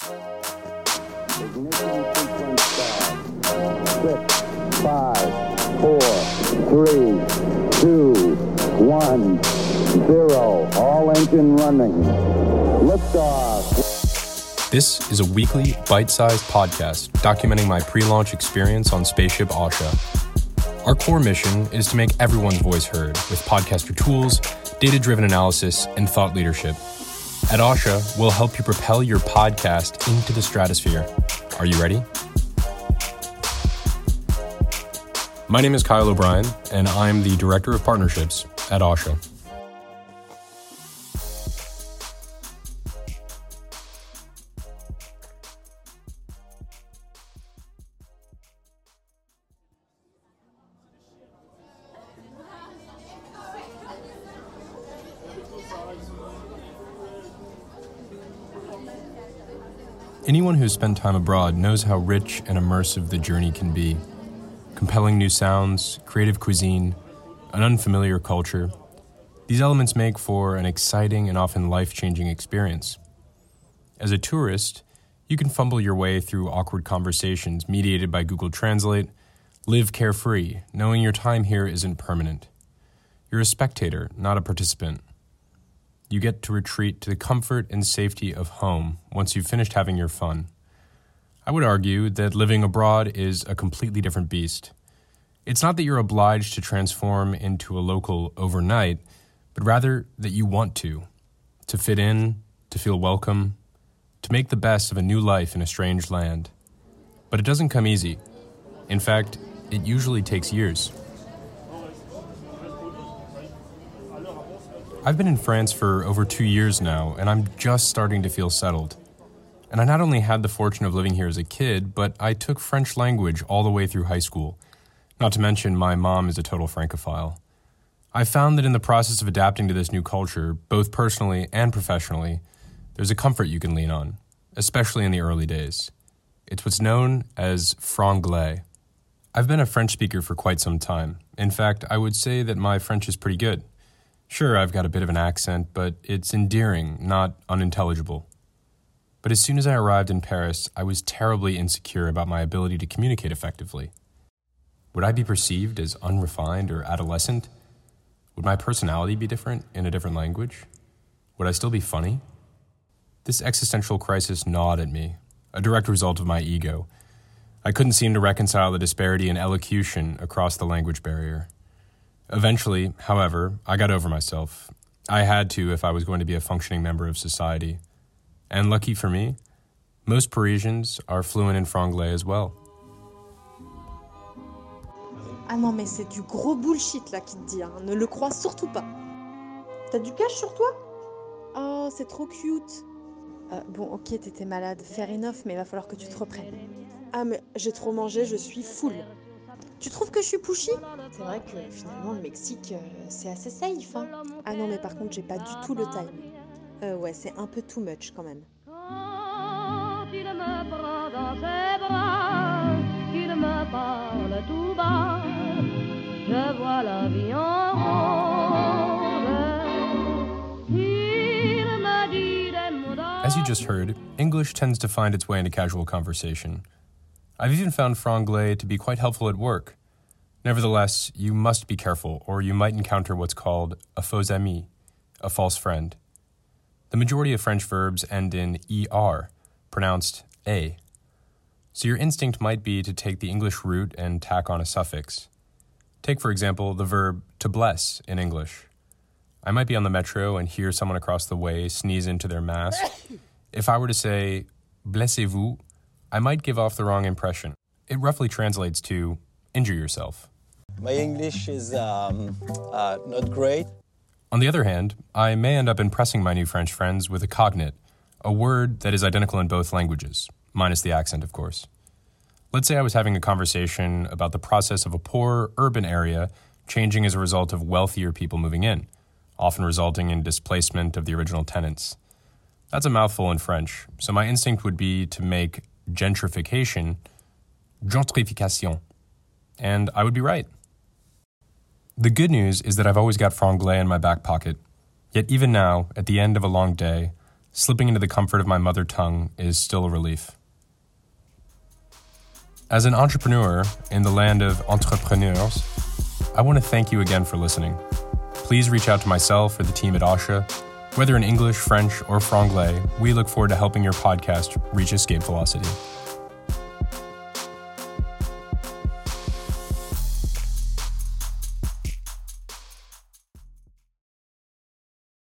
Six, five, four, three, two, one, zero. All engine running. This is a weekly, bite sized podcast documenting my pre launch experience on Spaceship Ausha. Our core mission is to make everyone's voice heard with podcaster tools, data driven analysis, and thought leadership. At Ausha, we'll help you propel your podcast into the stratosphere. Are you ready? My name is Kyle O'Brien, and I'm the Director of Partnerships at Ausha. Anyone who's spent time abroad knows how rich and immersive the journey can be. Compelling new sounds, creative cuisine, an unfamiliar culture. These elements make for an exciting and often life changing experience. As a tourist, you can fumble your way through awkward conversations mediated by Google Translate, live carefree, knowing your time here isn't permanent. You're a spectator, not a participant you get to retreat to the comfort and safety of home once you've finished having your fun. I would argue that living abroad is a completely different beast. It's not that you're obliged to transform into a local overnight, but rather that you want to, to fit in, to feel welcome, to make the best of a new life in a strange land. But it doesn't come easy. In fact, it usually takes years. I've been in France for over two years now, and I'm just starting to feel settled. And I not only had the fortune of living here as a kid, but I took French language all the way through high school. Not to mention, my mom is a total Francophile. I found that in the process of adapting to this new culture, both personally and professionally, there's a comfort you can lean on, especially in the early days. It's what's known as franglais. I've been a French speaker for quite some time. In fact, I would say that my French is pretty good. Sure, I've got a bit of an accent, but it's endearing, not unintelligible. But as soon as I arrived in Paris, I was terribly insecure about my ability to communicate effectively. Would I be perceived as unrefined or adolescent? Would my personality be different in a different language? Would I still be funny? This existential crisis gnawed at me, a direct result of my ego. I couldn't seem to reconcile the disparity in elocution across the language barrier. Eventually, however, I got over myself. I had to if I was going to be a functioning member of society. And lucky for me, most Parisians are fluent in franglais as well. Ah non, mais c'est du gros bullshit là qui te dit, hein. ne le crois surtout pas. T'as du cash sur toi Oh, c'est trop cute. Euh, bon, ok, t'étais malade, fair enough, mais il va falloir que tu te reprennes. Ah, mais j'ai trop mangé, je suis full. Tu trouves que je suis pushy? C'est vrai que finalement le Mexique, euh, c'est assez safe. Hein. Ah non, mais par contre, j'ai pas du tout le time. Euh, ouais, c'est un peu too much quand même. Quand il me prend dans ses bras, qu'il me parle tout bas, je vois la vie en rose. Il me dit des mots As you just heard, English tends to find its way into casual conversation. I've even found franglais to be quite helpful at work. Nevertheless, you must be careful, or you might encounter what's called a faux ami, a false friend. The majority of French verbs end in er, pronounced a. So your instinct might be to take the English root and tack on a suffix. Take, for example, the verb to bless in English. I might be on the metro and hear someone across the way sneeze into their mask. If I were to say, blessez-vous, I might give off the wrong impression. It roughly translates to injure yourself. My English is um, uh, not great. On the other hand, I may end up impressing my new French friends with a cognate, a word that is identical in both languages, minus the accent, of course. Let's say I was having a conversation about the process of a poor urban area changing as a result of wealthier people moving in, often resulting in displacement of the original tenants. That's a mouthful in French, so my instinct would be to make gentrification, gentrification. And I would be right. The good news is that I've always got franglais in my back pocket. Yet even now, at the end of a long day, slipping into the comfort of my mother tongue is still a relief. As an entrepreneur in the land of entrepreneurs, I want to thank you again for listening. Please reach out to myself or the team at Ausha. Whether in English, French, or Franglais, we look forward to helping your podcast reach escape velocity.